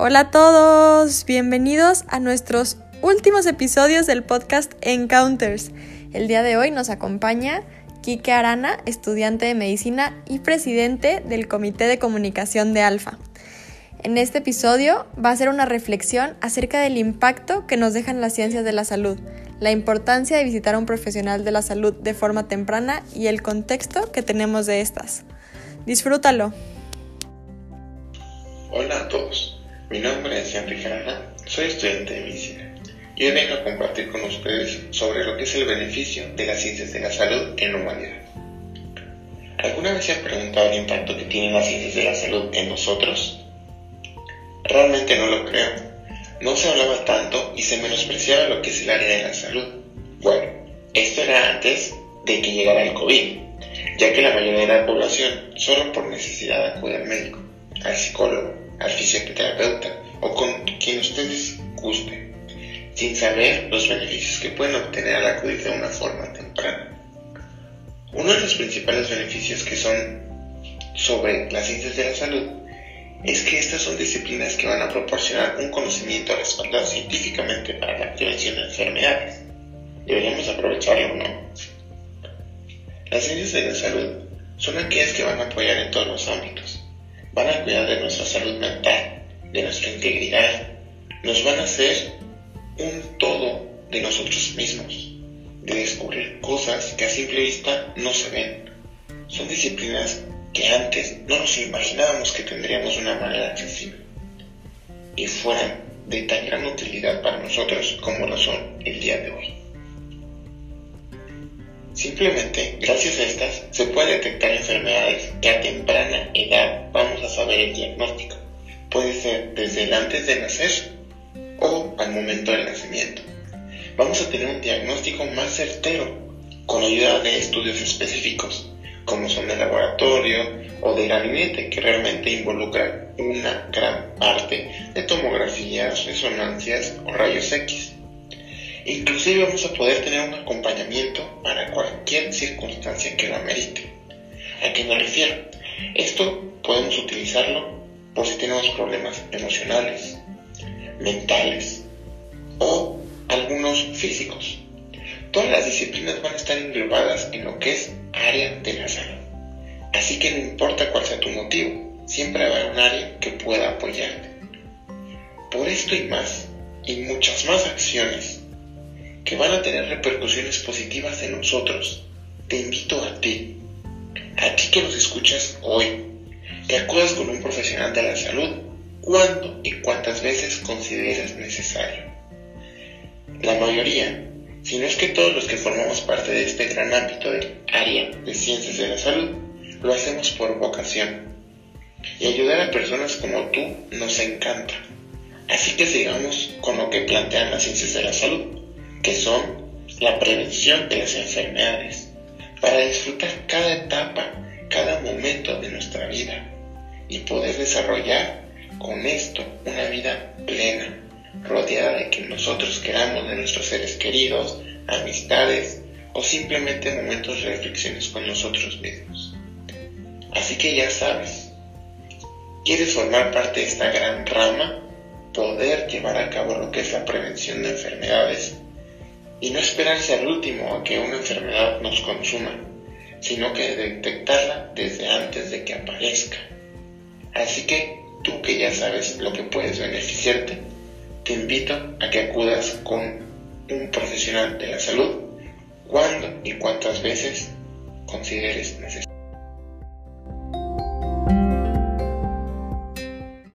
Hola a todos, bienvenidos a nuestros últimos episodios del podcast Encounters. El día de hoy nos acompaña Kike Arana, estudiante de medicina y presidente del Comité de Comunicación de Alfa. En este episodio va a ser una reflexión acerca del impacto que nos dejan las ciencias de la salud, la importancia de visitar a un profesional de la salud de forma temprana y el contexto que tenemos de estas. Disfrútalo. Hola a todos. Mi nombre es Enrique Arana, soy estudiante de medicina y hoy vengo a compartir con ustedes sobre lo que es el beneficio de las ciencias de la salud en la humanidad. ¿Alguna vez se han preguntado el impacto que tienen las ciencias de la salud en nosotros? Realmente no lo creo. No se hablaba tanto y se menospreciaba lo que es el área de la salud. Bueno, esto era antes de que llegara el COVID, ya que la mayoría de la población solo por necesidad acude al médico, al psicólogo al fisioterapeuta o con quien ustedes gusten, sin saber los beneficios que pueden obtener al acudir de una forma temprana. Uno de los principales beneficios que son sobre las ciencias de la salud es que estas son disciplinas que van a proporcionar un conocimiento respaldado científicamente para la prevención de enfermedades. Deberíamos aprovecharlo, ¿no? Las ciencias de la salud son aquellas que van a apoyar en todos los ámbitos, van a cuidar de nuestra salud mental, de nuestra integridad, nos van a hacer un todo de nosotros mismos, de descubrir cosas que a simple vista no se ven. Son disciplinas que antes no nos imaginábamos que tendríamos una manera accesible y fueran de tan gran utilidad para nosotros como lo son Simplemente, gracias a estas, se puede detectar enfermedades que a temprana edad vamos a saber el diagnóstico. Puede ser desde el antes de nacer o al momento del nacimiento. Vamos a tener un diagnóstico más certero con ayuda de estudios específicos, como son de laboratorio o de gabinete, que realmente involucran una gran parte de tomografías, resonancias o rayos X. Inclusive vamos a poder tener un acompañamiento cualquier circunstancia que lo amerite. ¿A qué me refiero? Esto podemos utilizarlo por si tenemos problemas emocionales, mentales o algunos físicos. Todas las disciplinas van a estar englobadas en lo que es área de la salud. Así que no importa cuál sea tu motivo, siempre habrá un área que pueda apoyarte. Por esto y más, y muchas más acciones que van a tener repercusiones positivas en nosotros. Te invito a ti, a ti que nos escuchas hoy, que acudas con un profesional de la salud cuando y cuántas veces consideres necesario. La mayoría, si no es que todos los que formamos parte de este gran ámbito del área de ciencias de la salud, lo hacemos por vocación. Y ayudar a personas como tú nos encanta. Así que sigamos con lo que plantean las ciencias de la salud que son la prevención de las enfermedades, para disfrutar cada etapa, cada momento de nuestra vida y poder desarrollar con esto una vida plena, rodeada de que nosotros queramos de nuestros seres queridos, amistades o simplemente momentos de reflexiones con nosotros mismos. Así que ya sabes, ¿quieres formar parte de esta gran rama? Poder llevar a cabo lo que es la prevención de enfermedades y no esperarse al último a que una enfermedad nos consuma, sino que detectarla desde antes de que aparezca. Así que tú que ya sabes lo que puedes beneficiarte, te invito a que acudas con un profesional de la salud cuando y cuántas veces consideres necesario.